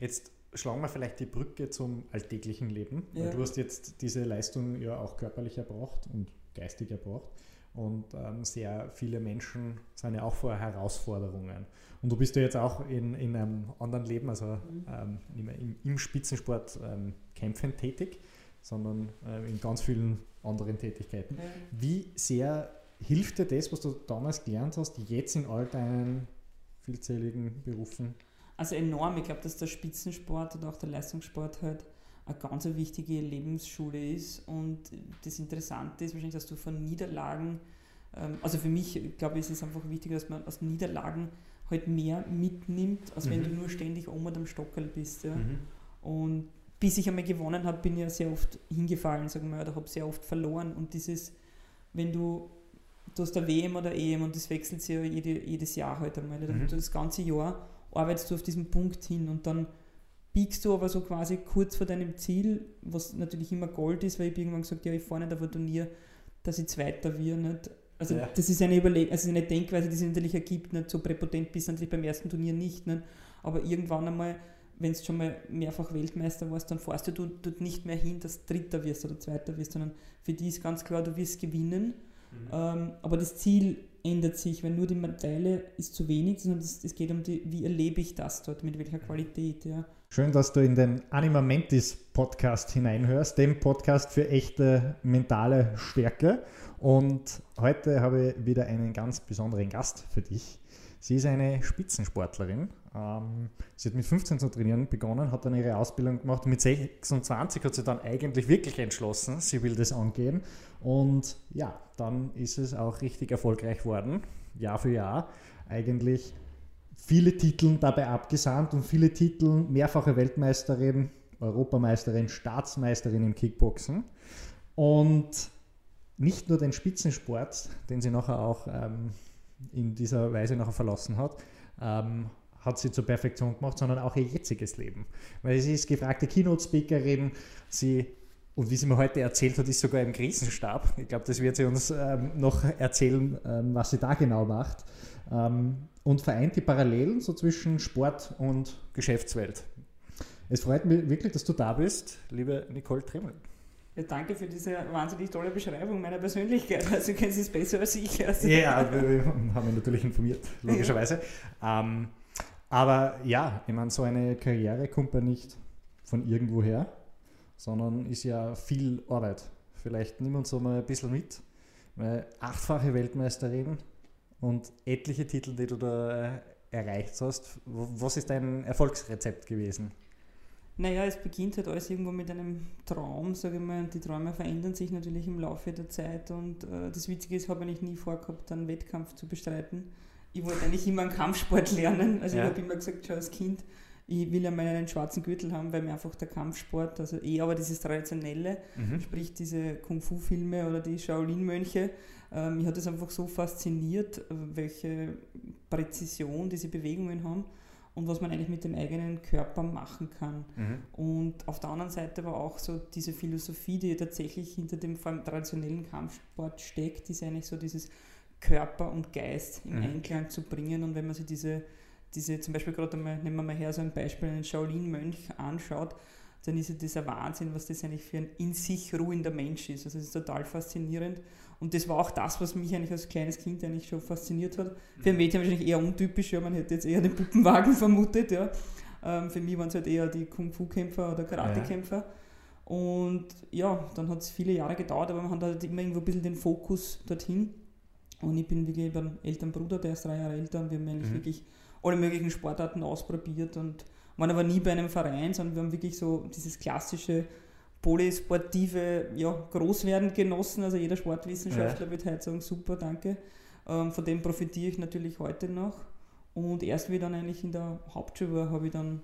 Jetzt schlagen wir vielleicht die Brücke zum alltäglichen Leben. Ja. Du hast jetzt diese Leistung ja auch körperlich erbracht und geistig erbracht. Und ähm, sehr viele Menschen sind ja auch vor Herausforderungen. Und du bist ja jetzt auch in, in einem anderen Leben, also Mhm. ähm, nicht mehr im, im Spitzensport ähm, kämpfen tätig, sondern äh, in ganz vielen anderen Tätigkeiten. Ja. Wie sehr hilft dir das, was du damals gelernt hast, jetzt in all deinen vielzähligen Berufen? Also enorm. Ich glaube, dass der Spitzensport oder auch der Leistungssport halt eine ganz wichtige Lebensschule ist. Und das Interessante ist wahrscheinlich, dass du von Niederlagen, ähm, also für mich, glaube ich, ist es einfach wichtig, dass man aus Niederlagen halt mehr mitnimmt, als wenn Mhm. du nur ständig oben am Stockerl bist. Ja. Mhm. Und bis ich einmal gewonnen habe, bin ich ja sehr oft hingefallen, sagen wir, oder habe sehr oft verloren. Und dieses, wenn du, du hast der WM oder EM und das wechselt sich ja jede, jedes Jahr halt einmal. Mhm. Das ganze Jahr arbeitest du auf diesen Punkt hin und dann biegst du aber so quasi kurz vor deinem Ziel, was natürlich immer Gold ist, weil ich irgendwann gesagt ja, ich fahre nicht auf ein Turnier, dass ich Zweiter wir nicht. Also Ja. das ist eine Überleg also eine Denkweise, die sich natürlich ergibt, nicht so präpotent bist du natürlich beim ersten Turnier nicht, nicht? aber irgendwann einmal, wenn du schon mal mehrfach Weltmeister warst, dann fährst du dort nicht mehr hin, dass du Dritter wirst oder Zweiter wirst, sondern für die ist ganz klar, du wirst gewinnen. Ähm, aber das Ziel ändert sich, weil nur die Medaille ist zu wenig, sondern es, es geht um die, wie erlebe ich das dort, mit welcher Qualität. Ja. Schön, dass du in den Anima Mentis Podcast hineinhörst, dem Podcast für echte mentale Stärke. Und heute habe ich wieder einen ganz besonderen Gast für dich. Sie ist eine Spitzensportlerin. Ähm, sie hat mit 15 zu trainieren begonnen, hat dann ihre Ausbildung gemacht. Mit 26 hat sie dann eigentlich wirklich entschlossen, sie will das angehen. Und ja, dann ist es auch richtig erfolgreich worden, Jahr für Jahr. Eigentlich viele Titel dabei abgesandt und viele Titel, mehrfache Weltmeisterin, Europameisterin, Staatsmeisterin im Kickboxen. Und nicht nur den Spitzensport, den sie nachher auch ähm, in dieser Weise nachher verlassen hat, ähm, hat sie zur Perfektion gemacht, sondern auch ihr jetziges Leben. Weil sie ist gefragte Keynote-Speakerin, sie und wie sie mir heute erzählt hat, ist sogar im Krisenstab. Ich glaube, das wird sie uns ähm, noch erzählen, ähm, was sie da genau macht. Ähm, und vereint die Parallelen so zwischen Sport und Geschäftswelt. Es freut mich wirklich, dass du da bist, liebe Nicole Trimmel. Ja, danke für diese wahnsinnig tolle Beschreibung meiner Persönlichkeit. Also, du kennst es besser als ich. Also, Ja, wir, wir haben mich natürlich informiert, logischerweise. Ähm, aber ja, ich meine, so eine Karriere kommt ja nicht von irgendwoher, sondern ist ja viel Arbeit. Vielleicht nimm uns so mal ein bisschen mit. Weil achtfache Weltmeisterin und etliche Titel, die du da äh, erreicht hast. Was ist dein Erfolgsrezept gewesen? Naja, es beginnt halt alles irgendwo mit einem Traum, sage ich mal, und die Träume verändern sich natürlich im Laufe der Zeit. Und äh, das Witzige ist, ich habe eigentlich nie vorgehabt, einen Wettkampf zu bestreiten. Ich wollte eigentlich immer einen Kampfsport lernen. Also Ja. ich habe immer gesagt, schon als Kind, ich will einmal einen schwarzen Gürtel haben, weil mir einfach der Kampfsport, also eh aber dieses Traditionelle, sprich diese Kung-Fu-Filme oder die Shaolin-Mönche. Äh, mich hat das einfach so fasziniert, äh, welche Präzision diese Bewegungen haben und was man eigentlich mit dem eigenen Körper machen kann. Mhm. Und auf der anderen Seite war auch so diese Philosophie, die tatsächlich hinter dem traditionellen Kampfsport steckt, ist eigentlich so dieses Körper und Geist im Mhm. Einklang zu bringen. Und wenn man sich diese, diese zum Beispiel gerade einmal, nehmen wir mal her so ein Beispiel, einen Shaolin-Mönch anschaut, dann ist ja dieser Wahnsinn, was das eigentlich für ein in sich ruhender Mensch ist. Also das ist total faszinierend. Und das war auch das, was mich eigentlich als kleines Kind eigentlich schon fasziniert hat. Für ein Mädchen wahrscheinlich eher untypisch, ja, man hätte jetzt eher den Puppenwagen vermutet, ja. Ähm, für mich waren es halt eher die Kung-Fu-Kämpfer oder Karate-Kämpfer. Und ja, dann hat es viele Jahre gedauert, aber man hat halt immer irgendwo ein bisschen den Fokus dorthin. Und ich bin wirklich beim älteren Bruder, der ist drei Jahre älter und wir haben eigentlich Mhm. wirklich alle möglichen Sportarten ausprobiert und waren aber nie bei einem Verein, sondern wir haben wirklich so dieses klassische polysportive ja, Großwerden genossen. Also jeder Sportwissenschaftler wird heute sagen, super, danke. Ähm, von dem profitiere ich natürlich heute noch. Und erst wie dann eigentlich in der Hauptschule war, habe ich dann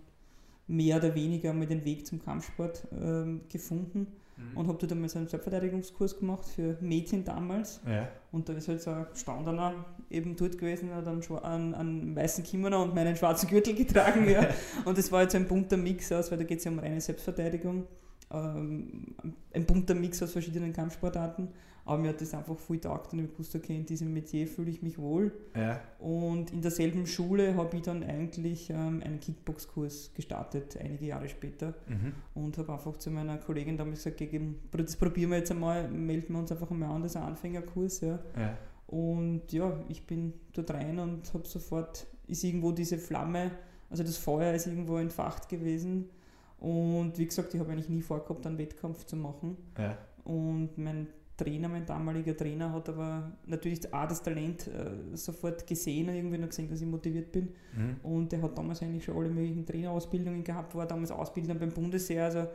mehr oder weniger mal den Weg zum Kampfsport ähm, gefunden und habe dort einmal so einen Selbstverteidigungskurs gemacht für Mädchen damals. Ja. Und da ist halt so ein Gestandener eben dort gewesen, hat einen, einen, einen weißen Kimono und meinen schwarzen Gürtel getragen. Ja. und das war jetzt ein bunter Mix aus, weil da geht es ja um reine Selbstverteidigung. ähm, ein bunter Mix aus verschiedenen Kampfsportarten. Aber mir hat das einfach voll taugt und ich wusste, okay, in diesem Metier fühle ich mich wohl. Ja. Und in derselben Schule habe ich dann eigentlich ähm, einen Kickbox-Kurs gestartet, einige Jahre später. Mhm. Und habe einfach zu meiner Kollegin damals gesagt, okay, das probieren wir jetzt einmal, melden wir uns einfach einmal an, das ist ein Anfängerkurs. Ja. Ja. Und ja, ich bin dort rein und habe sofort, ist irgendwo diese Flamme, also das Feuer ist irgendwo entfacht gewesen. Und wie gesagt, ich habe eigentlich nie vorgehabt, einen Wettkampf zu machen. Ja. Und mein Trainer, mein damaliger Trainer, hat aber natürlich auch das Talent äh, sofort gesehen und irgendwie noch gesehen, dass ich motiviert bin. Mhm. Und der hat damals eigentlich schon alle möglichen Trainerausbildungen gehabt, war damals Ausbilder beim Bundesheer, also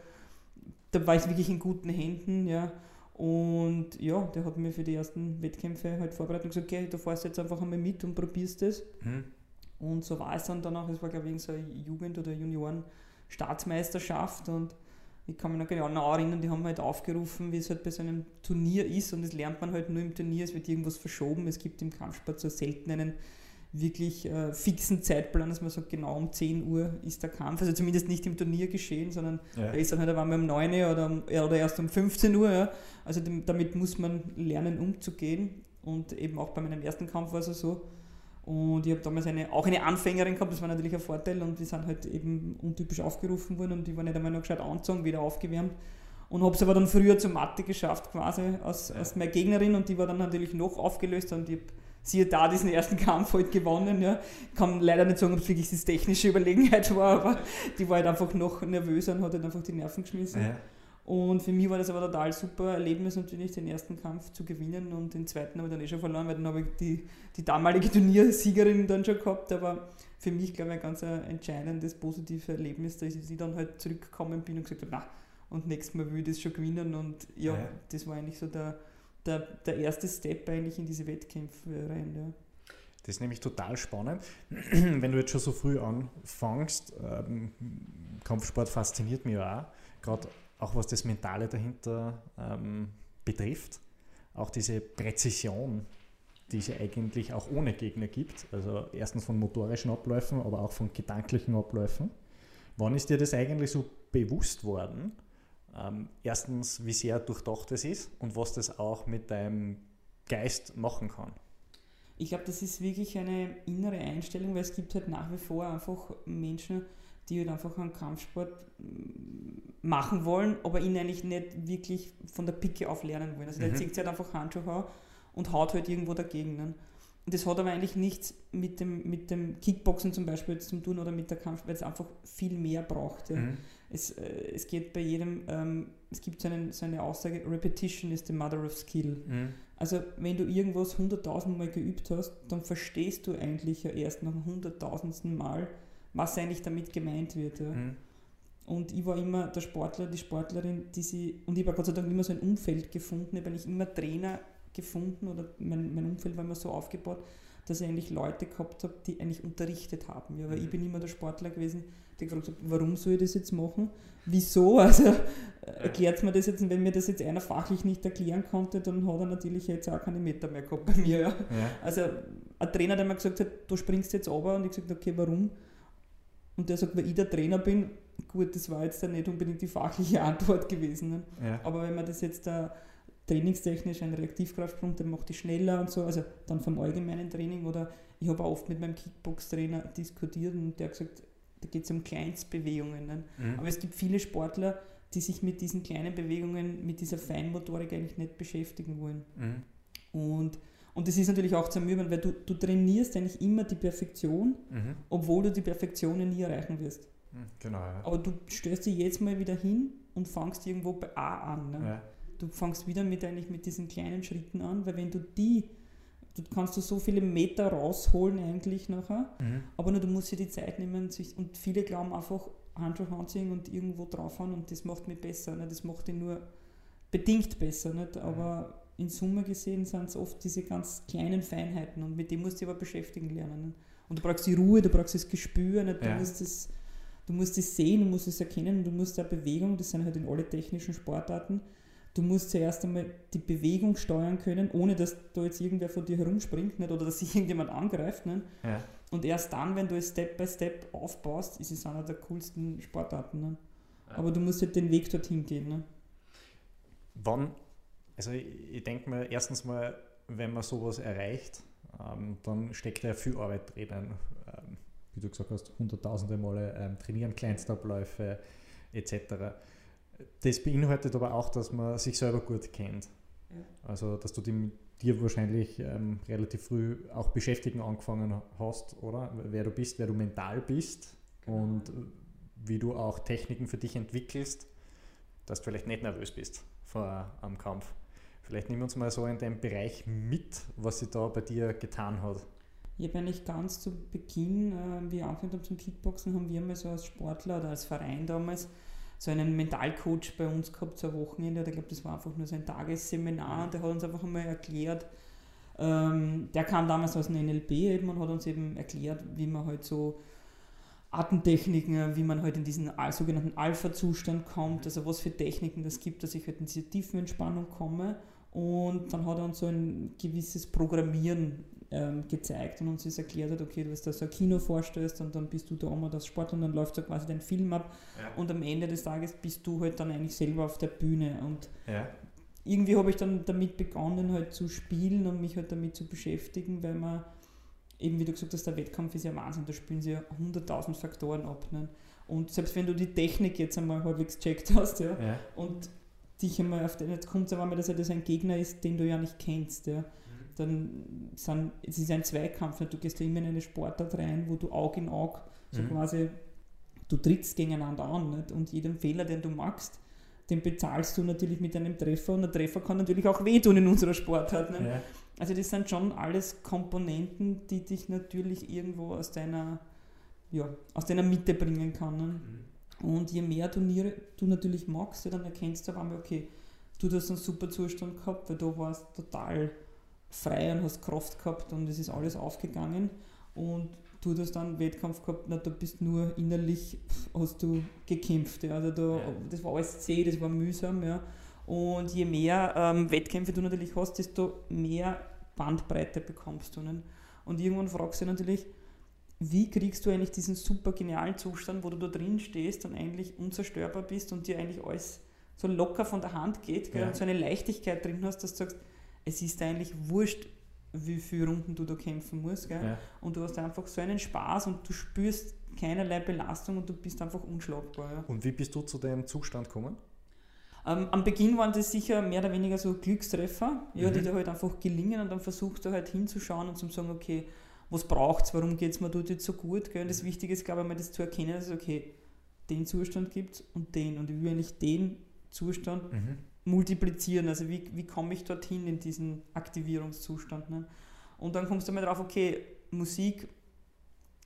da war ich wirklich in guten Händen, ja. Und ja, der hat mir für die ersten Wettkämpfe halt vorbereitet und gesagt, okay, du fährst jetzt einfach einmal mit und probierst das. Mhm. Und so war es dann danach, es war glaube ich so eine Jugend- oder Junioren-Staatsmeisterschaft und ich kann mich noch genau erinnern, die haben halt aufgerufen, wie es halt bei so einem Turnier ist und das lernt man halt nur im Turnier, es wird irgendwas verschoben, es gibt im Kampfsport so selten einen wirklich äh, fixen Zeitplan, dass man sagt, genau um 10 Uhr ist der Kampf, also zumindest nicht im Turnier geschehen, sondern Ja. da ist dann halt, da waren wir um 9 Uhr oder, um, ja, oder erst um 15 Uhr, ja. also dem, damit muss man lernen umzugehen und eben auch bei meinem ersten Kampf war es so, und ich habe damals eine, auch eine Anfängerin gehabt, das war natürlich ein Vorteil und die sind halt eben untypisch aufgerufen worden und die war nicht einmal noch gescheit angezogen, wieder aufgewärmt. Und habe es aber dann früher zur Matte geschafft, quasi als, als meine Gegnerin und die war dann natürlich noch aufgelöst und ich habe siehe da diesen ersten Kampf halt gewonnen. Ja. Kann leider nicht sagen, ob es wirklich die technische Überlegenheit war, aber die war halt einfach noch nervöser und hat halt einfach die Nerven geschmissen. Ja. Und für mich war das aber total super Erlebnis natürlich, den ersten Kampf zu gewinnen und den zweiten habe ich dann eh schon verloren, weil dann habe ich die, die damalige Turniersiegerin dann schon gehabt, aber für mich, glaube ich, ein ganz entscheidendes, positives Erlebnis, dass ich dann halt zurückgekommen bin und gesagt habe, na, und nächstes Mal will ich das schon gewinnen und ja, Ja. das war eigentlich so der, der, der erste Step eigentlich in diese Wettkämpfe rein. Ja. Das ist nämlich total spannend. Wenn du jetzt schon so früh anfängst, ähm, Kampfsport fasziniert mich ja auch, gerade auch was das Mentale dahinter ähm, betrifft. Auch diese Präzision, die es ja eigentlich auch ohne Gegner gibt. Also erstens von motorischen Abläufen, aber auch von gedanklichen Abläufen. Wann ist dir das eigentlich so bewusst worden? Ähm, erstens, wie sehr durchdacht es ist und was das auch mit deinem Geist machen kann. Ich glaube, das ist wirklich eine innere Einstellung, weil es gibt halt nach wie vor einfach Menschen, die halt einfach einen Kampfsport mm, machen wollen, aber ihn eigentlich nicht wirklich von der Picke auf lernen wollen. Also der Mhm. zieht sich halt einfach Handschuhe an und haut halt irgendwo dagegen. Ne? Und das hat aber eigentlich nichts mit dem, mit dem Kickboxen zum Beispiel zu tun oder mit der Kampf, weil es einfach viel mehr braucht. Ja. Mhm. Es, äh, es geht bei jedem, ähm, es gibt so, einen, so eine Aussage, Repetition is the mother of skill. Mhm. Also wenn du irgendwas hunderttausend Mal geübt hast, dann verstehst du eigentlich ja erst nach dem hunderttausendsten Mal, was eigentlich damit gemeint wird. Ja. Mhm. Und ich war immer der Sportler, die Sportlerin, die sie, und ich habe Gott sei Dank immer so ein Umfeld gefunden, ich habe eigentlich immer Trainer gefunden oder mein, mein Umfeld war immer so aufgebaut, dass ich eigentlich Leute gehabt habe, die eigentlich unterrichtet haben. Ja, weil Mhm. ich bin immer der Sportler gewesen, der gefragt hat, warum soll ich das jetzt machen? Wieso? Also äh, erklärt mir das jetzt, und wenn mir das jetzt einer fachlich nicht erklären konnte, dann hat er natürlich jetzt auch keine Meter mehr gehabt bei mir. Ja. Ja. Also ein Trainer, der mir gesagt hat, du springst jetzt runter und ich gesagt, okay, warum? Und der sagt, weil ich der Trainer bin, gut, das war jetzt dann nicht unbedingt die fachliche Antwort gewesen. Ne? Ja. Aber wenn man das jetzt da trainingstechnisch ein Reaktivkraftsprung, dann macht die schneller und so, also dann vom allgemeinen Training oder ich habe auch oft mit meinem Kickbox-Trainer diskutiert und der hat gesagt, da geht es um Kleinstbewegungen. Ne? Mhm. Aber es gibt viele Sportler, die sich mit diesen kleinen Bewegungen, mit dieser Feinmotorik eigentlich nicht beschäftigen wollen. Mhm. Und, und das ist natürlich auch zu ermüden, weil du, du trainierst eigentlich immer die Perfektion, Mhm. obwohl du die Perfektion nie erreichen wirst. Mhm. Genau. Ja. Aber du stößt dich jetzt mal wieder hin und fangst irgendwo bei A an. Ne? Ja. Du fangst wieder mit, eigentlich mit diesen kleinen Schritten an, weil wenn du die, du kannst du so viele Meter rausholen eigentlich nachher, Mhm. aber nur du musst dir die Zeit nehmen sich, und viele glauben einfach Handschuhe anziehen und irgendwo draufhauen und das macht mich besser. Ne? Das macht dich nur bedingt besser. Nicht? Aber in Summe gesehen sind es oft diese ganz kleinen Feinheiten und mit dem musst du dich aber beschäftigen lernen. Nicht? Und du brauchst die Ruhe, du brauchst das Gespür, nicht? Du, Ja. musst das, du musst es sehen, du musst es erkennen, du musst eine Bewegung, das sind halt in alle technischen Sportarten, du musst zuerst einmal die Bewegung steuern können, ohne dass da jetzt irgendwer von dir herumspringt nicht? oder dass sich irgendjemand angreift. Nicht? Ja. Und erst dann, wenn du es Step by Step aufbaust, ist es einer der coolsten Sportarten. Ne? Aber du musst halt den Weg dorthin gehen. Wann, also ich, ich denke mir, erstens mal, wenn man sowas erreicht, ähm, dann steckt ja viel Arbeit drin. Ähm, wie du gesagt hast, hunderttausende Male ähm, trainieren, Kleinstabläufe etc. Das beinhaltet aber auch, dass man sich selber gut kennt. Ja. Also, dass du die, mit dir wahrscheinlich ähm, relativ früh auch beschäftigen angefangen hast, oder? Wer du bist, wer du mental bist genau. und wie du auch Techniken für dich entwickelst, dass du vielleicht nicht nervös bist vor einem Kampf. Vielleicht nimm uns mal so in den Bereich mit, was sich da bei dir getan hat. Ich habe eigentlich ganz zu Beginn, äh, wie ich angefangen habe zum Kickboxen, haben wir mal so als Sportler oder als Verein damals so einen Mentalcoach bei uns gehabt, so ein Wochenende. Ich glaube, das war einfach nur so ein Tagesseminar und der hat uns einfach einmal erklärt, ähm, der kam damals aus dem NLP eben und hat uns eben erklärt, wie man halt so Atemtechniken, wie man halt in diesen sogenannten Alpha-Zustand kommt, also was für Techniken das gibt, dass ich halt in diese Tiefenentspannung komme. Und dann hat er uns so ein gewisses Programmieren ähm, gezeigt und uns ist erklärt hat, okay, du hast da so ein Kino vorstellst und dann bist du da immer das Sport und dann läuft so quasi dein Film ab ja. und am Ende des Tages bist du halt dann eigentlich selber auf der Bühne und ja. irgendwie habe ich dann damit begonnen halt zu spielen und mich halt damit zu beschäftigen, weil man eben wie du gesagt hast, der Wettkampf ist ja Wahnsinn, da spielen sie ja 100.000 Faktoren ab. Ne? Und selbst wenn du die Technik jetzt einmal halbwegs checkt hast ja, ja. und dich einmal auf den, jetzt kommt es einmal, dass er das ein Gegner ist, den du ja nicht kennst, ja dann sind, es ist ein Zweikampf, du gehst ja immer in eine Sportart rein, wo du Auge in Auge so mhm. quasi, du trittst gegeneinander an nicht? und jeden Fehler, den du machst, den bezahlst du natürlich mit einem Treffer und ein Treffer kann natürlich auch wehtun in unserer Sportart. Ja. Also das sind schon alles Komponenten, die dich natürlich irgendwo aus deiner, ja, aus deiner Mitte bringen können. Mhm. Und je mehr Turniere du natürlich magst, dann erkennst du auf einmal, okay, du hast einen super Zustand gehabt, weil du warst total frei und hast Kraft gehabt und es ist alles aufgegangen. Und du hast dann einen Wettkampf gehabt, na, du bist nur innerlich, hast du gekämpft. Ja. Also da, das war alles zäh, das war mühsam. Ja. Und je mehr ähm, Wettkämpfe du natürlich hast, desto mehr Bandbreite bekommst du. Nicht? Und irgendwann fragst du dich natürlich, wie kriegst du eigentlich diesen super genialen Zustand, wo du da drin stehst und eigentlich unzerstörbar bist und dir eigentlich alles so locker von der Hand geht ja. und so eine Leichtigkeit drin hast, dass du sagst, es ist eigentlich wurscht, wie viele Runden du da kämpfen musst. Ja. Und du hast einfach so einen Spaß und du spürst keinerlei Belastung und du bist einfach unschlagbar. Ja. Und wie bist du zu dem Zustand gekommen? Ähm, am Beginn waren das sicher mehr oder weniger so Glückstreffer, ja, mhm. die dir halt einfach gelingen und dann versuchst du halt hinzuschauen und zu sagen, okay, was braucht es, warum geht es mir dort jetzt so gut? Gell? Und das Wichtige ist, glaube ich, mal das zu erkennen, dass okay, den Zustand gibt es und den und ich will eigentlich den Zustand mhm multiplizieren. Also wie, wie komme ich dorthin in diesen Aktivierungszustand. Ne? Und dann kommst du mal drauf, okay, Musik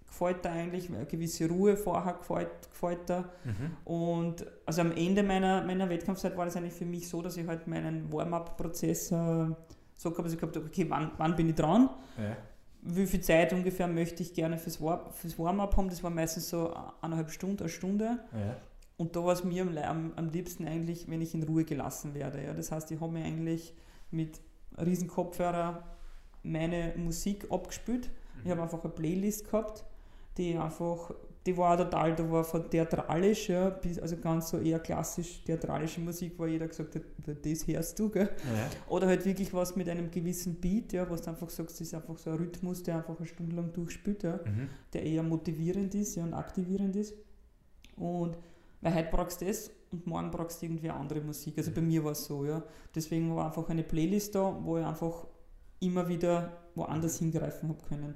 gefällt da eigentlich, eine gewisse Ruhe vorher gefällt, gefällt da. Mhm. Und also am Ende meiner, meiner Wettkampfzeit war das eigentlich für mich so, dass ich halt meinen Warm-up-Prozess äh, so gehabt, dass ich gehabt okay, wann, wann bin ich dran? Ja. Wie viel Zeit ungefähr möchte ich gerne fürs, War fürs Warm-up haben? Das war meistens so eineinhalb Stunden, eine Stunde. Ja. Und da war es mir am, am, liebsten eigentlich, wenn ich in Ruhe gelassen werde. Ja. Das heißt, ich habe mir eigentlich mit riesen Kopfhörer meine Musik abgespielt. Mhm. Ich habe einfach eine Playlist gehabt, die einfach, die war total, da war von theatralisch, ja, bis, also ganz so eher klassisch theatralische Musik, wo jeder gesagt hat, das hörst du, gell? Ja. Oder halt wirklich was mit einem gewissen Beat, ja, was du einfach sagst, das ist einfach so ein Rhythmus, der einfach eine Stunde lang durchspielt, ja, mhm. der eher motivierend ist ja, und aktivierend ist. Und weil heute brauchst du das und morgen brauchst du irgendwie andere Musik. Also bei mir war es so, ja. Deswegen war einfach eine Playlist da, wo ich einfach immer wieder woanders hingreifen habe können.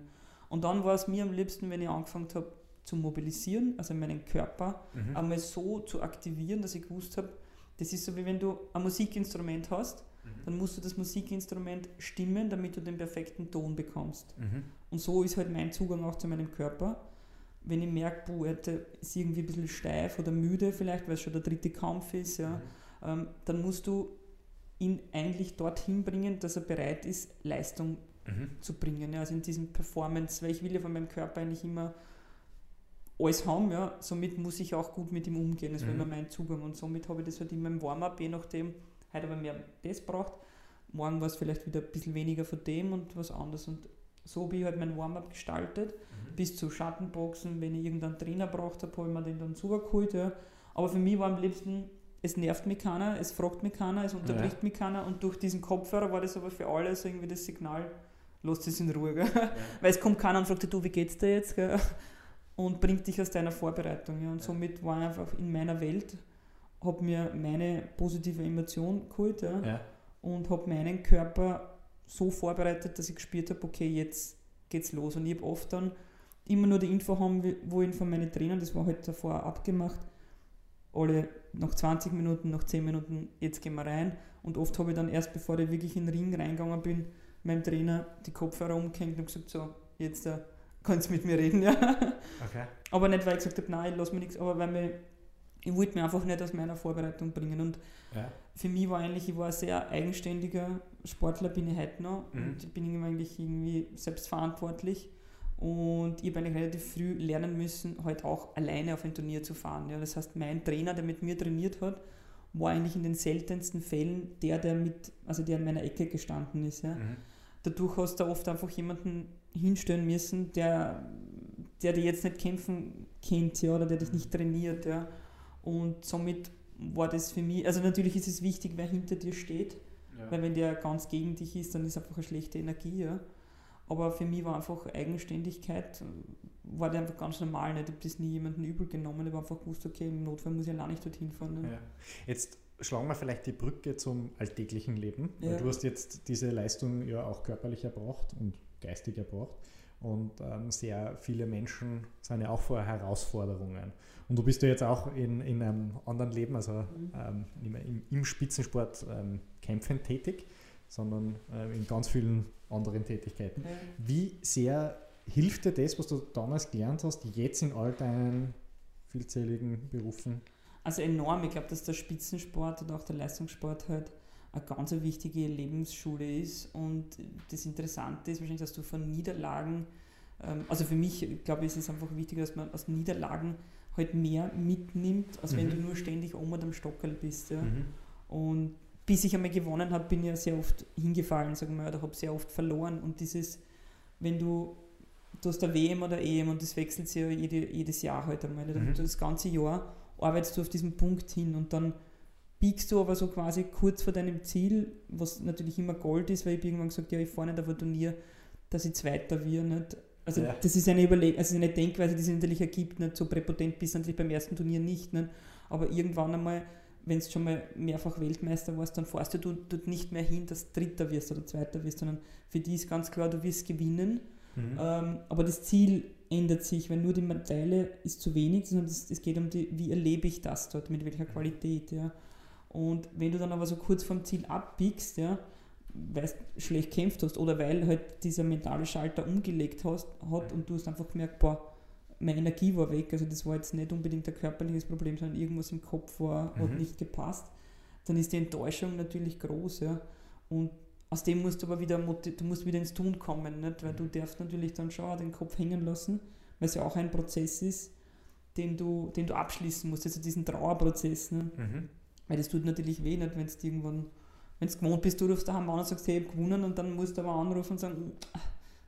Und dann war es mir am liebsten, wenn ich angefangen habe zu mobilisieren, also meinen Körper mhm. einmal so zu aktivieren, dass ich gewusst habe, das ist so wie wenn du ein Musikinstrument hast, mhm. dann musst du das Musikinstrument stimmen, damit du den perfekten Ton bekommst. Mhm. Und so ist halt mein Zugang auch zu meinem Körper wenn ich merke, boah, er ist irgendwie ein bisschen steif oder müde vielleicht, weil es schon der dritte Kampf ist, ja, mhm. ähm, dann musst du ihn eigentlich dorthin bringen, dass er bereit ist, Leistung mhm. zu bringen. Ja, also in diesem Performance, weil ich will ja von meinem Körper eigentlich immer alles haben, ja, somit muss ich auch gut mit ihm umgehen. Das mhm. wäre immer mein Zugang. Und somit habe ich das halt immer im Warm-up, je nachdem, heute aber mehr das braucht. Morgen war es vielleicht wieder ein bisschen weniger von dem und was anderes. Und so habe ich halt mein Warm-up gestaltet, mhm. bis zu Schattenboxen. Wenn ich irgendeinen Trainer braucht habe, habe ich mir den dann zugeholt. Ja. Aber für mich war am liebsten, es nervt mich keiner, es fragt mich keiner, es unterbricht ja. mich keiner und durch diesen Kopfhörer war das aber für alle so irgendwie das Signal, lass es in Ruhe. Ja. Weil es kommt keiner und fragt du, wie geht's dir jetzt? Gell? Und bringt dich aus deiner Vorbereitung. Ja. Und ja. somit war ich einfach in meiner Welt, habe mir meine positive Emotion geholt ja, und habe meinen Körper so vorbereitet, dass ich gespürt habe, okay, jetzt geht's los. Und ich habe oft dann immer nur die Info haben, wo ich von meinen Trainern, das war halt davor abgemacht, alle nach 20 Minuten, nach 10 Minuten, jetzt gehen wir rein. Und oft habe ich dann erst, bevor ich wirklich in den Ring reingegangen bin, meinem Trainer die Kopfhörer umgehängt und gesagt, so, jetzt uh, kannst mit mir reden. Ja. Okay. Aber nicht, weil ich gesagt habe, nein, ich lasse mir nichts, aber weil mir, ich wollte mich einfach nicht aus meiner Vorbereitung bringen. Und ja. für mich war eigentlich, ich war ein sehr eigenständiger Sportler, bin ich heute noch. Mhm. Und ich bin eigentlich irgendwie selbstverantwortlich. Und ich habe eigentlich relativ früh lernen müssen, halt auch alleine auf ein Turnier zu fahren. Ja. Das heißt, mein Trainer, der mit mir trainiert hat, war eigentlich in den seltensten Fällen der, der mit, also der in meiner Ecke gestanden ist. Ja. Mhm. Dadurch hast du oft einfach jemanden hinstellen müssen, der, der dich jetzt nicht kämpfen kennt, ja, oder der dich nicht trainiert. Ja. Und somit war das für mich, also natürlich ist es wichtig, wer hinter dir steht, ja. weil wenn der ganz gegen dich ist, dann ist einfach eine schlechte Energie. Ja. Aber für mich war einfach Eigenständigkeit, war das einfach ganz normal. Nicht? Ich habe das nie jemanden übel genommen. Ich habe einfach gewusst, okay, im Notfall muss ich allein nicht dorthin fahren. Ja. Jetzt schlagen wir vielleicht die Brücke zum alltäglichen Leben. Ja. Weil du hast jetzt diese Leistung ja auch körperlich erbracht und geistig erbracht. Und ähm, sehr viele Menschen sind ja auch vor Herausforderungen. Und du bist ja jetzt auch in, in einem anderen Leben, also mhm. ähm, im, im, Spitzensport ähm, kämpfend tätig, sondern äh, in ganz vielen anderen Tätigkeiten. Ja. Wie sehr hilft dir das, was du damals gelernt hast, jetzt in all deinen vielzähligen Berufen? Also enorm. Ich glaube, dass der Spitzensport und auch der Leistungssport halt eine ganz wichtige Lebensschule ist. Und das Interessante ist wahrscheinlich, dass du von Niederlagen, ähm, also für mich, glaube ich, ist es einfach wichtig, dass man aus Niederlagen halt mehr mitnimmt, als mhm. wenn du nur ständig oben am Stockerl bist. Ja. Mhm. Und bis ich einmal gewonnen habe, bin ich ja sehr oft hingefallen, sagen wir, oder habe sehr oft verloren. Und dieses, wenn du, du hast der WM oder EM und das wechselt sich ja jede, jedes Jahr halt einmal. Mhm. Das ganze Jahr arbeitest du auf diesen Punkt hin und dann biegst du aber so quasi kurz vor deinem Ziel, was natürlich immer Gold ist, weil ich irgendwann gesagt ja, ich fahre nicht auf ein Turnier, dass ich Zweiter wird. Nicht? Also ja. das ist eine Überleg also eine Denkweise, die sich natürlich ergibt, nicht so präpotent bist natürlich beim ersten Turnier nicht, nicht? aber irgendwann einmal wenn du schon mal mehrfach Weltmeister warst, dann fährst du dort nicht mehr hin, dass du Dritter wirst oder Zweiter wirst, sondern für die ist ganz klar, du wirst gewinnen. Mhm. Ähm, aber das Ziel ändert sich, weil nur die Medaille ist zu wenig, sondern es, es geht um die, wie erlebe ich das dort, mit welcher Qualität. Ja. Und wenn du dann aber so kurz vom Ziel abbiegst, ja, weil du schlecht kämpft hast oder weil halt dieser mentale Schalter umgelegt hast, hat und du hast einfach gemerkt, boah, meine Energie war weg, also das war jetzt nicht unbedingt ein körperliches Problem, sondern irgendwas im Kopf war, mhm. hat nicht gepasst, dann ist die Enttäuschung natürlich groß, ja. Und aus dem musst du aber wieder, du musst wieder ins Tun kommen, nicht? weil du darfst natürlich dann schon den Kopf hängen lassen, weil es ja auch ein Prozess ist, den du, den du abschließen musst, also diesen Trauerprozess. Ne? Mhm. Weil das tut natürlich weh, nicht, wenn du irgendwann, wenn du gewohnt bist, du rufst daheim an und sagst, hey, ich habe gewonnen und dann musst du aber anrufen und sagen,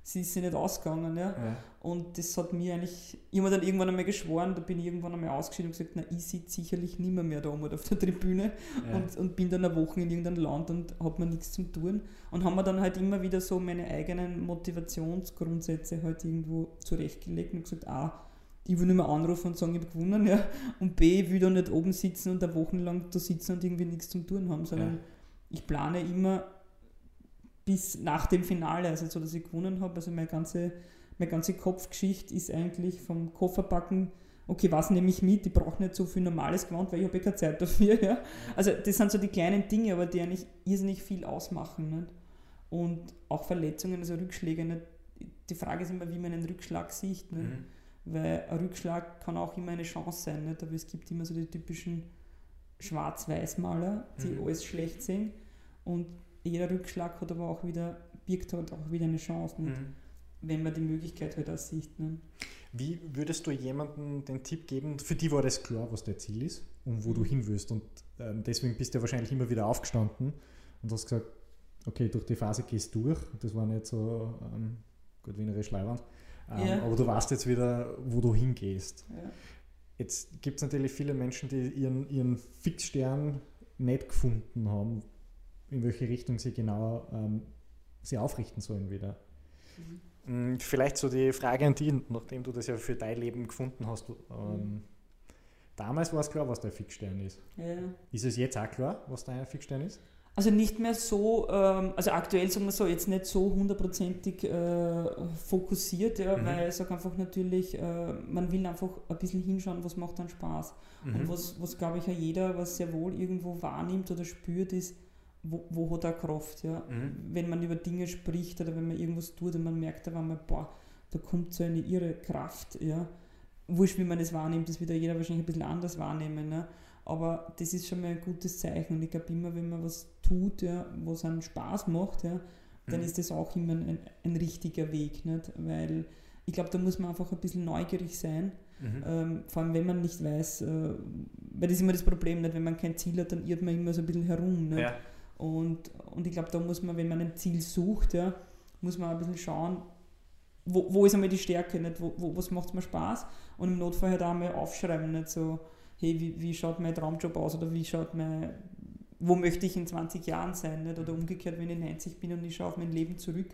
sie ist sich nicht ausgegangen. Ja? ja? Und das hat mir eigentlich, ich habe dann irgendwann einmal geschworen, da bin ich irgendwann einmal ausgeschieden und gesagt, na, ich sitze sicherlich nimmer mehr da oben auf der Tribüne ja. und, und bin dann eine Woche in irgendeinem Land und habe mir nichts zum tun. Und haben mir dann halt immer wieder so meine eigenen Motivationsgrundsätze halt irgendwo zurechtgelegt und gesagt, ah, ich will nicht mehr anrufen und sagen, ich habe gewonnen, ja. Und B, ich will da nicht oben sitzen und eine Woche lang da sitzen und irgendwie nichts zum tun haben, sondern ja. ich plane immer bis nach dem Finale, also so, dass ich gewonnen habe. Also meine ganze, meine ganze Kopfgeschichte ist eigentlich vom Kofferpacken, okay, was nehme ich mit? Ich brauche nicht so viel normales Gewand, weil ich habe ja keine Zeit dafür. Ja? Also das sind so die kleinen Dinge, aber die eigentlich irrsinnig viel ausmachen. Nicht? Und auch Verletzungen, also Rückschläge. Nicht? Die Frage ist immer, wie man einen Rückschlag sieht. Nicht? Mhm. Weil ein Rückschlag kann auch immer eine Chance sein. Nicht? Aber es gibt immer so die typischen Schwarz-Weiß-Maler, die mhm. alles schlecht sehen. Und jeder Rückschlag hat aber auch wieder, birgt halt auch wieder eine Chance, mhm. wenn man die Möglichkeit halt auch sieht. Ne? Wie würdest du jemandem den Tipp geben, für die war das klar, was dein Ziel ist und wo mhm. du hin willst und ähm, deswegen bist du wahrscheinlich immer wieder aufgestanden und hast gesagt, okay, durch die Phase gehst du durch, das war nicht so ähm, gut wie eine Schleiwand, ja. aber du weißt jetzt wieder, wo du hingehst. Ja. Jetzt gibt es natürlich viele Menschen, die ihren, ihren Fixstern nicht gefunden haben, in welche Richtung sie genau ähm, sie aufrichten sollen wieder. Mhm. Mm, vielleicht so die Frage an dich, nachdem du das ja für dein Leben gefunden hast. Ähm, mhm. Damals war es klar, was dein Fixstern ist. Ja. Ist es jetzt auch klar, was dein Fixstern ist? Also nicht mehr so, ähm, also aktuell sagen wir so, jetzt nicht so hundertprozentig äh, fokussiert, ja, mhm. weil ich sage einfach natürlich, äh, man will einfach ein bisschen hinschauen, was macht dann Spaß. Mhm. Und was, was glaube ich ja jeder, was sehr wohl irgendwo wahrnimmt oder spürt, ist, wo, wo hat er Kraft, ja. Mhm. Wenn man über Dinge spricht oder wenn man irgendwas tut und man merkt, da war man, boah, da kommt so eine irre Kraft, ja. Wurscht, wie man das wahrnimmt, das wird ja jeder wahrscheinlich ein bisschen anders wahrnehmen, ne? Aber das ist schon mal ein gutes Zeichen. Und ich glaube immer, wenn man was tut, ja, was einen Spaß macht, ja, dann mhm. ist das auch immer ein, ein richtiger Weg. Nicht? Weil ich glaube, da muss man einfach ein bisschen neugierig sein. Mhm. Ähm, vor allem, wenn man nicht weiß, äh, weil das ist immer das Problem, nicht? wenn man kein Ziel hat, dann irrt man immer so ein bisschen herum. Nicht? Ja. Und, und ich glaube, da muss man, wenn man ein Ziel sucht, ja, muss man ein bisschen schauen, wo, wo ist einmal die Stärke, nicht? Wo, wo, was macht mir Spaß und im Notfall halt auch mal aufschreiben, nicht so, hey, wie, wie schaut mein Traumjob aus oder wie schaut mein, wo möchte ich in 20 Jahren sein? Nicht? Oder umgekehrt, wenn ich 90 bin und ich schaue auf mein Leben zurück,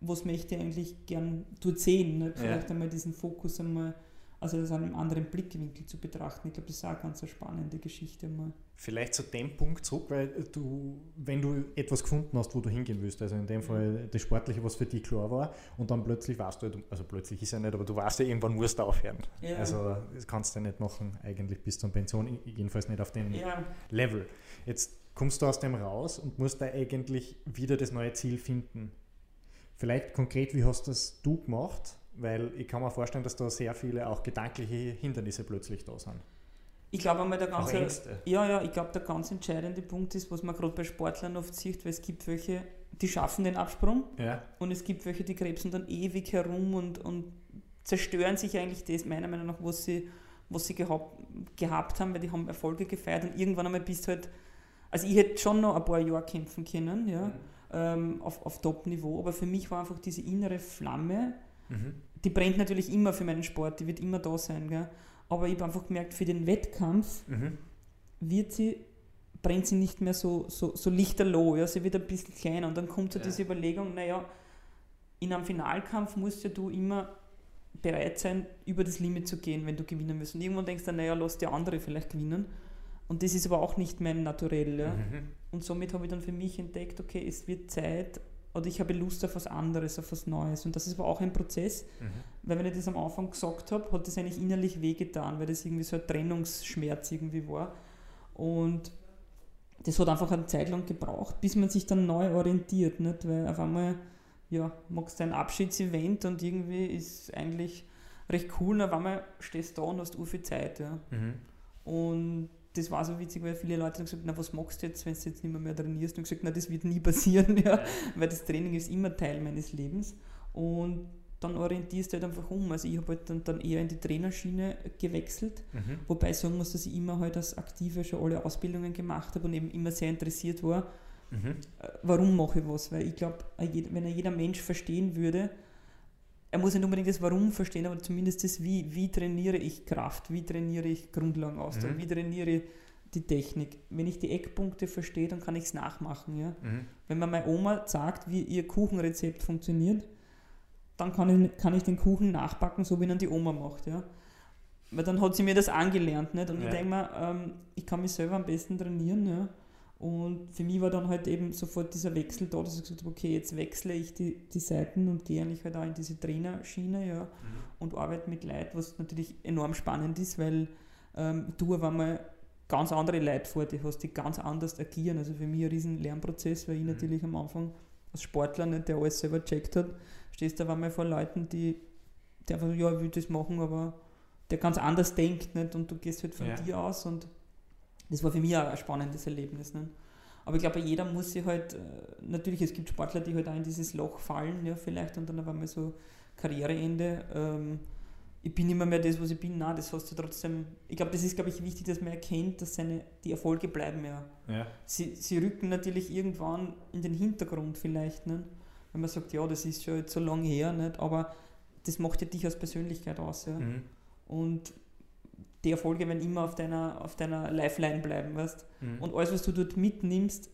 was möchte ich eigentlich gern dort sehen? Nicht? Vielleicht ja. einmal diesen Fokus einmal also aus einem anderen Blickwinkel zu betrachten. Ich glaube, das ist auch eine ganz spannende Geschichte mal. Vielleicht zu dem Punkt zurück, weil du, wenn du etwas gefunden hast, wo du hingehen willst, also in dem Fall das Sportliche, was für dich klar war, und dann plötzlich warst du, also plötzlich ist ja nicht, aber du warst ja irgendwann musst du aufhören. Ja. Also das kannst du ja nicht machen, eigentlich bis zur Pension, jedenfalls nicht auf dem ja. Level. Jetzt kommst du aus dem raus und musst da eigentlich wieder das neue Ziel finden. Vielleicht konkret, wie hast das du gemacht? Weil ich kann mir vorstellen, dass da sehr viele auch gedankliche Hindernisse plötzlich da sind. Ich glaube einmal der ganz, ja, ja, ich glaube der ganz entscheidende Punkt ist, was man gerade bei Sportlern oft sieht, weil es gibt welche, die schaffen den Absprung ja. und es gibt welche, die krebsen dann ewig herum und, und zerstören sich eigentlich das, meiner Meinung nach, was sie, was sie gehabt, gehabt haben, weil die haben Erfolge gefeiert und irgendwann einmal bist du halt, also ich hätte schon noch ein paar Jahre kämpfen können, ja, mhm. ähm, auf, auf Top-Niveau, aber für mich war einfach diese innere Flamme, mhm. die brennt natürlich immer für meinen Sport, die wird immer da sein, gell? aber ich habe einfach gemerkt, für den Wettkampf mhm. wird sie, brennt sie nicht mehr so, so, so lichterloh, ja? sie wird ein bisschen kleiner und dann kommt so ja. diese Überlegung, naja, in einem Finalkampf musst ja du immer bereit sein, über das Limit zu gehen, wenn du gewinnen willst. Und irgendwann denkst du, naja, lass die andere vielleicht gewinnen. Und das ist aber auch nicht mein Naturell. Ja? Mhm. Und somit habe ich dann für mich entdeckt, okay, es wird Zeit, oder ich habe Lust auf was anderes, auf was Neues. Und das ist aber auch ein Prozess, mhm. weil wenn ich das am Anfang gesagt habe, hat das eigentlich innerlich wehgetan, weil das irgendwie so ein Trennungsschmerz irgendwie war. Und das hat einfach eine Zeit lang gebraucht, bis man sich dann neu orientiert. Nicht? Weil auf einmal, ja, magst du ein Abschiedsevent und irgendwie ist eigentlich recht cool, und auf einmal stehst du da und hast viel Zeit. Ja. Mhm. Und das war so witzig, weil viele Leute haben gesagt, na was machst du jetzt, wenn du jetzt nicht mehr, mehr trainierst? Und gesagt, na das wird nie passieren, ja, weil das Training ist immer Teil meines Lebens. Und dann orientierst du halt einfach um. Also ich habe halt dann, dann eher in die Trainerschiene gewechselt, mhm. wobei ich sagen muss, dass ich immer halt als Aktive schon alle Ausbildungen gemacht habe und eben immer sehr interessiert war, mhm. Äh, warum mache ich was? Weil ich glaube, wenn jeder Mensch verstehen würde, er muss nicht unbedingt das Warum verstehen, aber zumindest das Wie. Wie trainiere ich Kraft? Wie trainiere ich Grundlagenausdauer? Mhm. Wie trainiere ich die Technik? Wenn ich die Eckpunkte verstehe, dann kann ich es nachmachen. Ja? Mhm. Wenn man meine Oma sagt, wie ihr Kuchenrezept funktioniert, dann kann ich, kann ich den Kuchen nachbacken, so wie ihn die Oma macht. Ja? Weil dann hat sie mir das angelernt. Nicht? Und ja. ich denke mir, ähm, ich kann mich selber am besten trainieren. Ja? Und für mich war dann halt eben sofort dieser Wechsel da, dass ich gesagt habe, okay, jetzt wechsle ich die, die Seiten und gehe eigentlich halt auch in diese Trainerschiene ja, mhm. und arbeite mit Leuten, was natürlich enorm spannend ist, weil ähm, du auf einmal ganz andere Leute vor dir hast, die ganz anders agieren. Also für mich ein riesen Lernprozess, weil ich mhm. natürlich am Anfang als Sportler nicht, der alles selber checkt hat, stehst du auf einmal vor Leuten, die, die einfach, ja, ich will das machen, aber der ganz anders denkt nicht und du gehst halt von ja. dir aus und das war für mich auch ein spannendes Erlebnis. Ne? Aber ich glaube, jeder muss sich halt, äh, natürlich, es gibt Sportler, die halt auch in dieses Loch fallen, ja, vielleicht, und dann auf einmal so Karriereende. Ähm, ich bin immer mehr das, was ich bin. Nein, das hast du trotzdem. Ich glaube, das ist, glaube ich, wichtig, dass man erkennt, dass seine, die Erfolge bleiben ja. ja. Sie, sie rücken natürlich irgendwann in den Hintergrund vielleicht. Ne? Wenn man sagt, ja, das ist schon jetzt so lange her, nicht? aber das macht ja dich als Persönlichkeit aus. Ja? Mhm. Und die Erfolge werden immer auf deiner, auf deiner Lifeline bleiben, weißt Mhm. Und alles, was du dort mitnimmst,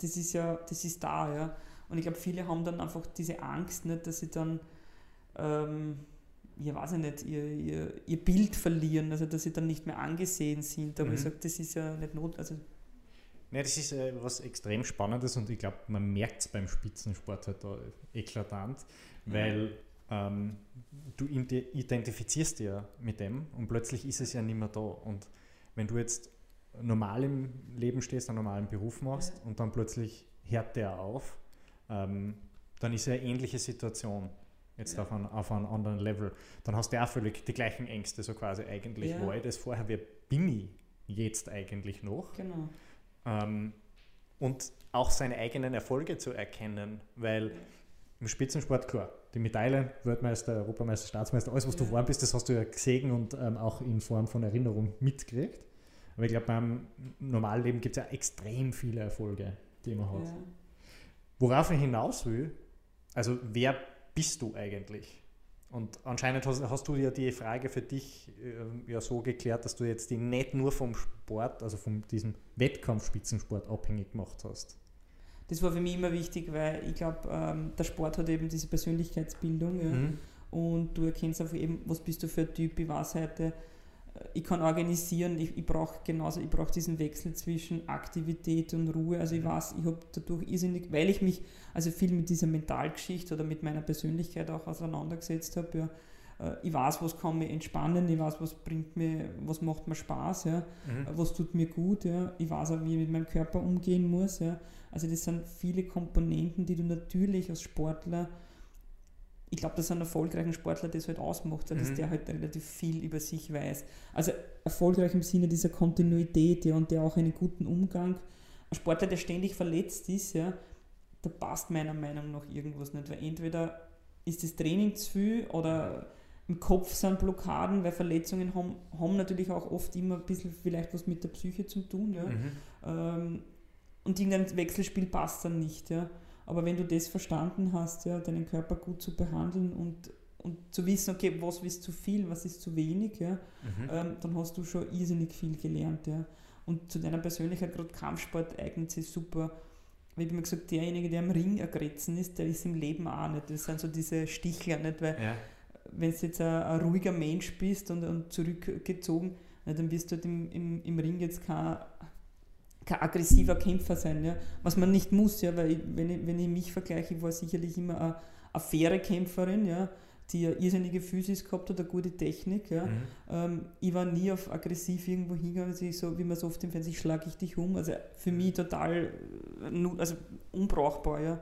das ist ja, das ist da, ja. Und ich glaube, viele haben dann einfach diese Angst, nicht, dass sie dann, ähm, ja weiß ich nicht, ihr, ihr, ihr Bild verlieren, also dass sie dann nicht mehr angesehen sind. Aber Mhm. ich sage, das ist ja nicht not, also Ja, das ist äh, was extrem Spannendes und ich glaube, man merkt es beim Spitzensport halt da eklatant, weil ähm, du ide- identifizierst dich ja mit dem und plötzlich ist es ja nicht mehr da. Und wenn du jetzt normal im Leben stehst, einen normalen Beruf machst und dann plötzlich hört der auf, ähm, dann ist ja eine ähnliche Situation. Jetzt Ja. auf, einem, auf einem anderen Level. Dann hast du auch völlig die gleichen Ängste, so quasi eigentlich Ja. war ich das vorher, wer bin ich jetzt eigentlich noch? genau. ähm, und auch seine eigenen Erfolge zu erkennen, weil im Spitzensport, klar, die Medaillen, Weltmeister, Europameister, Staatsmeister, alles, was du Ja. geworden bist, das hast du ja gesehen und ähm, auch in Form von Erinnerung mitgekriegt. Aber ich glaube, beim Normalleben gibt es ja extrem viele Erfolge, die man hat. Ja. Worauf ich hinaus will, also wer bist du eigentlich? Und anscheinend hast, hast du ja die Frage für dich ähm, ja so geklärt, dass du jetzt die nicht nur vom Sport, also von diesem Wettkampfspitzensport abhängig gemacht hast. Das war für mich immer wichtig, weil ich glaube, ähm, der Sport hat eben diese Persönlichkeitsbildung. Ja. Mhm. und du erkennst einfach eben, was bist du für ein Typ, ich weiß heute, äh, ich kann organisieren, ich, ich brauche genauso, ich brauche diesen Wechsel zwischen Aktivität und Ruhe, also ich weiß, ich habe dadurch irrsinnig, weil ich mich also viel mit dieser Mentalgeschichte oder mit meiner Persönlichkeit auch auseinandergesetzt habe, ja, äh, ich weiß, was kann mich entspannen, ich weiß, was bringt mir, was macht mir Spaß, ja, Mhm. was tut mir gut, ja. ich weiß auch, wie ich mit meinem Körper umgehen muss. Ja. Also das sind viele Komponenten, die du natürlich als Sportler, ich glaube, dass ein erfolgreicher Sportler das halt ausmacht, dass Mhm. der halt relativ viel über sich weiß. Also erfolgreich im Sinne dieser Kontinuität ja, und der auch einen guten Umgang. Ein Sportler, der ständig verletzt ist, ja, da passt meiner Meinung nach irgendwas nicht, weil entweder ist das Training zu viel oder im Kopf sind Blockaden, weil Verletzungen haben, haben natürlich auch oft immer ein bisschen vielleicht was mit der Psyche zu tun. Ja. Mhm. Ähm, und irgendein Wechselspiel passt dann nicht. Ja. Aber wenn du das verstanden hast, ja, deinen Körper gut zu behandeln und, und zu wissen, okay, was ist zu viel, was ist zu wenig, ja, Mhm. ähm, dann hast du schon irrsinnig viel gelernt. Ja. Und zu deiner Persönlichkeit, gerade Kampfsport, eignet sich super. Weil ich immer gesagt, derjenige, der am Ring ergrätzen ist, der ist im Leben auch nicht. Das sind so diese Stichler, nicht? Weil Ja. wenn du jetzt ein, ein ruhiger Mensch bist und, und zurückgezogen, na, dann wirst du halt im, im, im Ring jetzt kein, kein aggressiver Kämpfer sein. Ja? Was man nicht muss, ja, weil ich, wenn, ich, wenn ich mich vergleiche, ich war sicherlich immer eine, eine faire Kämpferin, ja, die eine irrsinnige Physis gehabt hat, eine gute Technik. Ja. Mhm. Ähm, ich war nie auf aggressiv irgendwo hingegangen, also ich so, wie man so oft im Fernsehen, schlage ich dich um. Also für mich total äh, also unbrauchbar. Ja.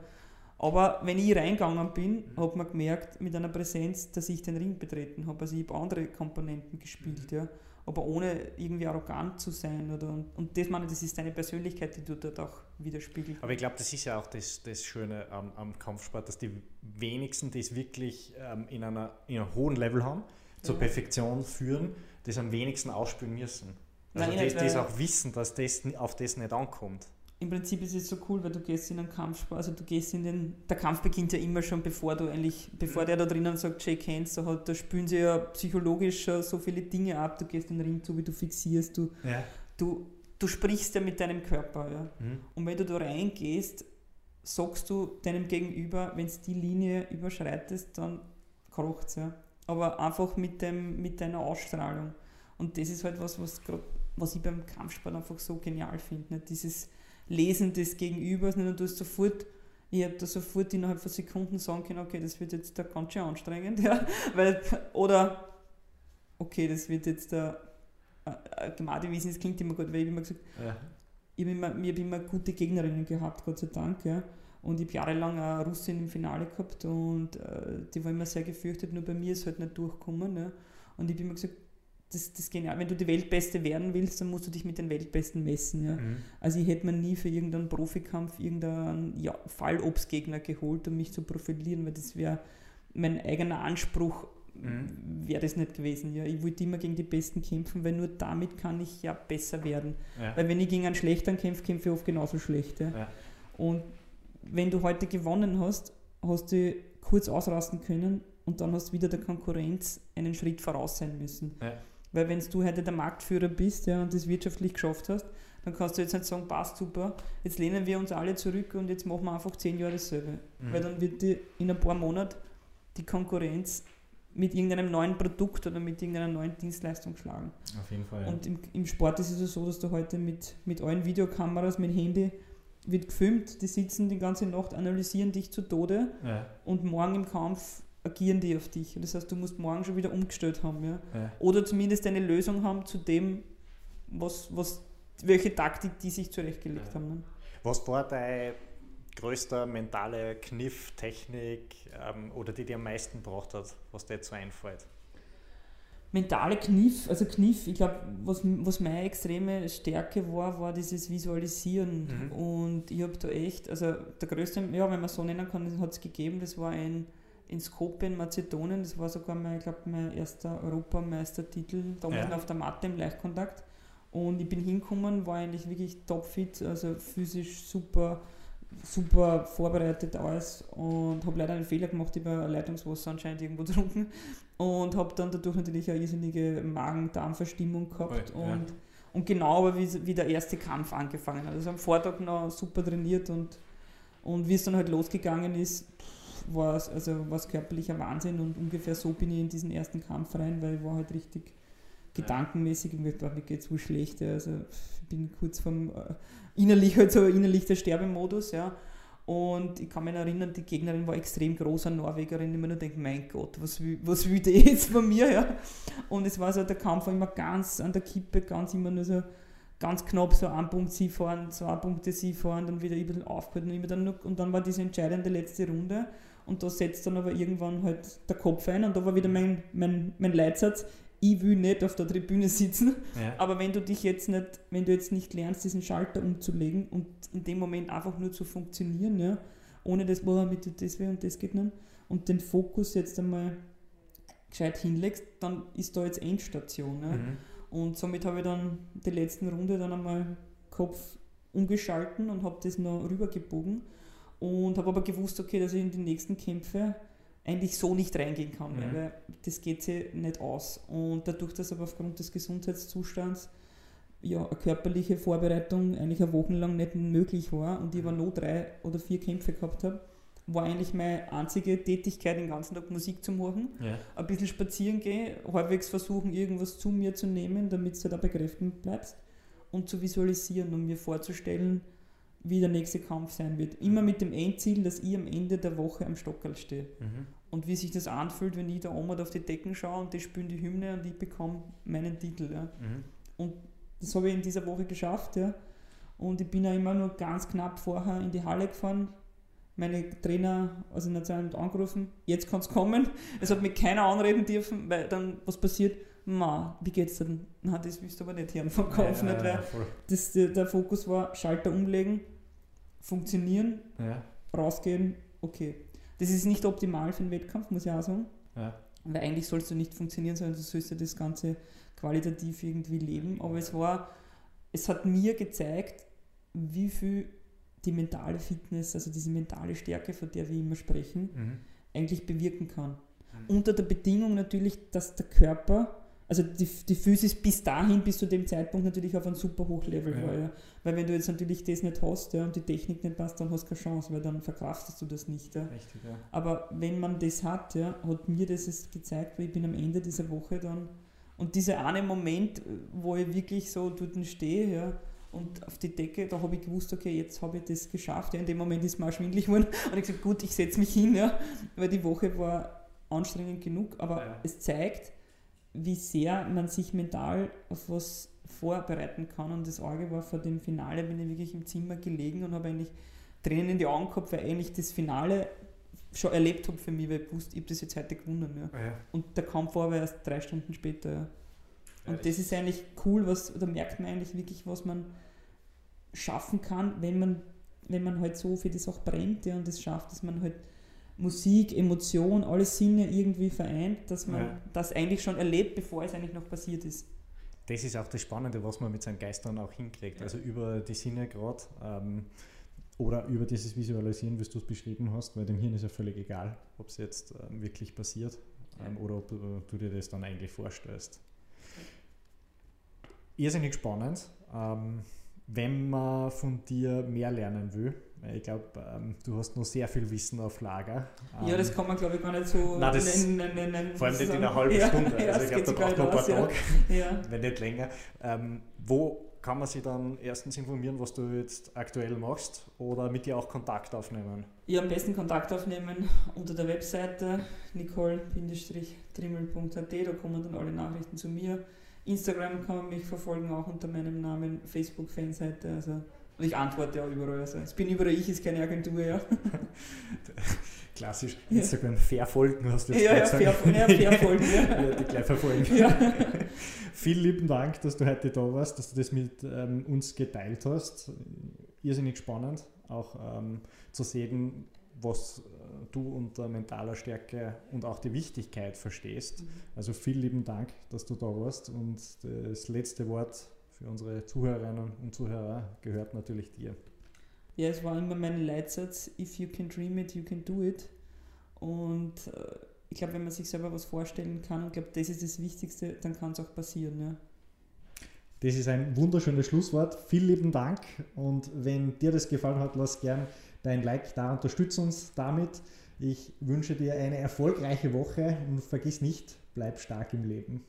Aber wenn ich reingegangen bin, hat man gemerkt mit einer Präsenz, dass ich den Ring betreten habe. Also ich habe andere Komponenten gespielt, ja. Aber ohne irgendwie arrogant zu sein. Oder, und, und das meine ich, das ist deine Persönlichkeit, die du dort auch widerspiegelt. Aber ich glaube, das ist ja auch das, das Schöne am, am Kampfsport, dass die wenigsten das wirklich ähm, in, einer, in einem hohen Level haben, zur Ja. Perfektion führen, das am wenigsten ausspielen müssen. Also Nein, nicht, das weil- auch wissen, dass das auf das nicht ankommt. Im Prinzip ist es so cool, weil du gehst in einen Kampfsport, also du gehst in den, der Kampf beginnt ja immer schon, bevor du eigentlich, bevor der da drinnen sagt, Jake Hands, da, hat, da spülen sie ja psychologisch so viele Dinge ab, du gehst den Ring zu, wie du fixierst, du, Ja. du, du sprichst ja mit deinem Körper, ja. Mhm. Und wenn du da reingehst, sagst du deinem Gegenüber, wenn es die Linie überschreitest, dann krocht ja. Aber einfach mit, dem, mit deiner Ausstrahlung. Und das ist halt was, was, grad, was ich beim Kampfsport einfach so genial finde. Nicht? Dieses Lesen des Gegenübers, nicht? und du hast sofort, ich habe da sofort innerhalb von Sekunden sagen können, okay, das wird jetzt da ganz schön anstrengend, ja. Weil, oder okay, das wird jetzt da äh, Gemeindewiesen, das klingt immer gut, weil ich immer gesagt, Ja. ich habe immer, ich hab immer gute Gegnerinnen gehabt, Gott sei Dank. Ja. Und ich habe jahrelang eine Russin im Finale gehabt und äh, die war immer sehr gefürchtet, nur bei mir ist halt nicht durchgekommen. Ja. Und ich habe immer gesagt, das, das genial. Wenn du die Weltbeste werden willst, dann musst du dich mit den Weltbesten messen. Ja. Mhm. Also ich hätte mir nie für irgendeinen Profikampf irgendeinen ja, Fallobstgegner geholt, um mich zu profilieren, weil das wäre mein eigener Anspruch, Mhm. wäre das nicht gewesen. Ja. Ich wollte immer gegen die Besten kämpfen, weil nur damit kann ich ja besser werden. Ja. Weil wenn ich gegen einen schlechteren kämpfe, kämpfe ich oft genauso schlecht. Ja. Ja. Und wenn du heute gewonnen hast, hast du kurz ausrasten können und dann hast du wieder der Konkurrenz einen Schritt voraus sein müssen. Ja. Weil wenn du heute der Marktführer bist ja, und das wirtschaftlich geschafft hast, dann kannst du jetzt nicht sagen, passt super, jetzt lehnen wir uns alle zurück und jetzt machen wir einfach zehn Jahre dasselbe. Mhm. Weil dann wird die in ein paar Monaten die Konkurrenz mit irgendeinem neuen Produkt oder mit irgendeiner neuen Dienstleistung schlagen. Auf jeden Fall. Ja. Und im, im, Sport ist es so, dass du heute mit, mit allen Videokameras, mit Handy, wird gefilmt, die sitzen die ganze Nacht, analysieren dich zu Tode ja. und morgen im Kampf agieren die auf dich. Das heißt, du musst morgen schon wieder umgestellt haben. Ja? ja. Oder zumindest eine Lösung haben zu dem, was, was, welche Taktik die sich zurechtgelegt ja. haben. Ne? Was war dein größter mentale Kniff, Technik ähm, oder die dir am meisten gebraucht hat, was dir jetzt so einfällt? Mentale Kniff, also Kniff, ich glaube, was, was meine extreme Stärke war, war dieses Visualisieren. Mhm. Und ich habe da echt, also der größte, ja, wenn man so nennen kann, hat es gegeben, das war ein in Skopje in Mazedonien, das war sogar mein, ich glaube, mein erster Europameistertitel, damals ja. auf der Matte im Leichtkontakt. Und ich bin hingekommen, war eigentlich wirklich topfit, also physisch super super vorbereitet alles und habe leider einen Fehler gemacht, über Leitungswasser anscheinend irgendwo getrunken und habe dann dadurch natürlich eine irrsinnige Magen-Darm-Verstimmung gehabt oh, ja. und, und genau aber wie, wie der erste Kampf angefangen hat. Also am Vortag noch super trainiert und, und wie es dann halt losgegangen ist, war es also war's körperlicher Wahnsinn und ungefähr so bin ich in diesen ersten Kampf rein, weil ich war halt richtig gedankenmäßig, mir, mir geht es wohl schlecht, also ich bin kurz vom äh, innerlich halt so innerlich der Sterbemodus, ja. Und ich kann mich erinnern, die Gegnerin war extrem groß, eine Norwegerin, ich mir nur denke, mein Gott, was will, was will die jetzt von mir, ja. Und es war so, der Kampf war immer ganz an der Kippe, ganz immer nur so ganz knapp so ein Punkt sie fahren, zwei Punkte sie fahren, dann wieder ein bisschen aufgehört und, dann nur, und dann war diese entscheidende letzte Runde und da setzt dann aber irgendwann halt der Kopf ein und da war wieder mein, mein, mein Leitsatz, ich will nicht auf der Tribüne sitzen, ja. aber wenn du dich jetzt nicht, wenn du jetzt nicht lernst, diesen Schalter umzulegen und in dem Moment einfach nur zu funktionieren, ja, ohne das, boah, mit das will und das geht nicht, und den Fokus jetzt einmal gescheit hinlegst, dann ist da jetzt Endstation. Ja. Mhm. Und somit habe ich dann die letzten Runde dann einmal Kopf umgeschalten und habe das noch rübergebogen und habe aber gewusst, okay, dass ich in die nächsten Kämpfe eigentlich so nicht reingehen kann, mhm. weil das geht sich nicht aus. Und dadurch, dass aber aufgrund des Gesundheitszustands ja, eine körperliche Vorbereitung eigentlich eine Woche lang nicht möglich war und ich aber nur drei oder vier Kämpfe gehabt habe, war eigentlich meine einzige Tätigkeit, den ganzen Tag Musik zu machen, ja. ein bisschen spazieren gehen, halbwegs versuchen, irgendwas zu mir zu nehmen, damit du da bei Kräften bleibst und zu visualisieren und mir vorzustellen, wie der nächste Kampf sein wird. Immer mit dem Endziel, dass ich am Ende der Woche am Stockerl stehe. Mhm. Und wie sich das anfühlt, wenn ich da oben auf die Decken schaue und die spielen die Hymne und ich bekomme meinen Titel. Ja. Mhm. Und das habe ich in dieser Woche geschafft. Ja. Und ich bin ja immer nur ganz knapp vorher in die Halle gefahren. Meine Trainer in der Zeit angerufen, jetzt kann es kommen. Es hat mich keiner anreden dürfen, weil dann was passiert, ma, wie geht's denn? Na, das willst du aber nicht hören vom Kopf, ja, nicht, weil das, der, der Fokus war, Schalter umlegen, funktionieren, ja. rausgehen, okay. Das ist nicht optimal für einen Wettkampf, muss ich auch sagen. Ja. Weil eigentlich sollst du nicht funktionieren, sondern du sollst ja das Ganze qualitativ irgendwie leben. Aber es war, es hat mir gezeigt, wie viel die mentale Fitness, also diese mentale Stärke, von der wir immer sprechen, mhm. eigentlich bewirken kann. Mhm. Unter der Bedingung natürlich, dass der Körper also die, die Physis bis dahin, bis zu dem Zeitpunkt natürlich auf einem super Hochlevel ja. war. Ja. Weil wenn du jetzt natürlich das nicht hast ja, und die Technik nicht passt, dann hast du keine Chance, weil dann verkraftest du das nicht. Ja. Richtig, ja. Aber wenn man das hat, ja, hat mir das es gezeigt, weil ich bin am Ende dieser Woche dann und dieser eine Moment, wo ich wirklich so dort stehe, ja, und auf die Decke, da habe ich gewusst, okay, jetzt habe ich das geschafft. Ja, in dem Moment ist mir auch schwindlig geworden und ich gesagt, gut, ich setze mich hin, ja, weil die Woche war anstrengend genug, aber ja. es zeigt, wie sehr man sich mental auf was vorbereiten kann. Und das Auge war vor dem Finale, bin ich wirklich im Zimmer gelegen und habe eigentlich Tränen in die Augen gehabt, weil eigentlich das Finale schon erlebt habe für mich, weil ich wusste, ich habe das jetzt heute gewonnen. Ja. ja. Und der Kampf war aber erst drei Stunden später. Ja. Und das ist eigentlich cool, was, da merkt man eigentlich wirklich, was man schaffen kann, wenn man, wenn man halt so für das auch brennt ja, und es schafft, dass man halt Musik, Emotion, alle Sinne irgendwie vereint, dass man ja. das eigentlich schon erlebt, bevor es eigentlich noch passiert ist. Das ist auch das Spannende, was man mit seinen Geistern auch hinkriegt. Ja. Also über die Sinne gerade ähm, oder über dieses Visualisieren, wie du es beschrieben hast, weil dem Hirn ist ja völlig egal, ob es jetzt ähm, wirklich passiert ähm, oder ob du, du, dir das dann eigentlich vorstellst. Irrsinnig spannend. Ähm, wenn man von dir mehr lernen will, ich glaube, ähm, du hast noch sehr viel Wissen auf Lager. Ja, ähm, das kann man, glaube ich, gar nicht so nein, das, in, in Vor allem nicht in einer halben ja, Stunde. Also ja, ich glaube, da braucht man ein paar Tage, ja. wenn nicht länger. Ähm, wo kann man sich dann erstens informieren, was du jetzt aktuell machst oder mit dir auch Kontakt aufnehmen? Ja, am besten Kontakt aufnehmen unter der Webseite nicole-trimmel.at, da kommen dann alle Nachrichten zu mir. Instagram kann man mich verfolgen, auch unter meinem Namen, Facebook-Fanseite, also und ich antworte ja überall. Also, ich bin überall ich, ist keine Agentur, ja. Klassisch Instagram verfolgen, hast du jetzt ja, ja, fair, ja, verfolgen, ja. ja. Die gleich verfolgen. Ja. Vielen lieben Dank, dass du heute da warst, dass du das mit ähm, uns geteilt hast. Irrsinnig spannend, auch ähm, zu sehen, was äh, du unter mentaler Stärke und auch die Wichtigkeit verstehst. Mhm. Also vielen lieben Dank, dass du da warst und das letzte Wort für unsere Zuhörerinnen und Zuhörer gehört natürlich dir. Ja, es war immer mein Leitsatz, if you can dream it, you can do it. Und äh, ich glaube, wenn man sich selber was vorstellen kann, und glaube, das ist das Wichtigste, dann kann es auch passieren. Ja. Das ist ein wunderschönes Schlusswort. Vielen lieben Dank und wenn dir das gefallen hat, lass gern dein Like da, unterstütze uns damit. Ich wünsche dir eine erfolgreiche Woche und vergiss nicht, bleib stark im Leben.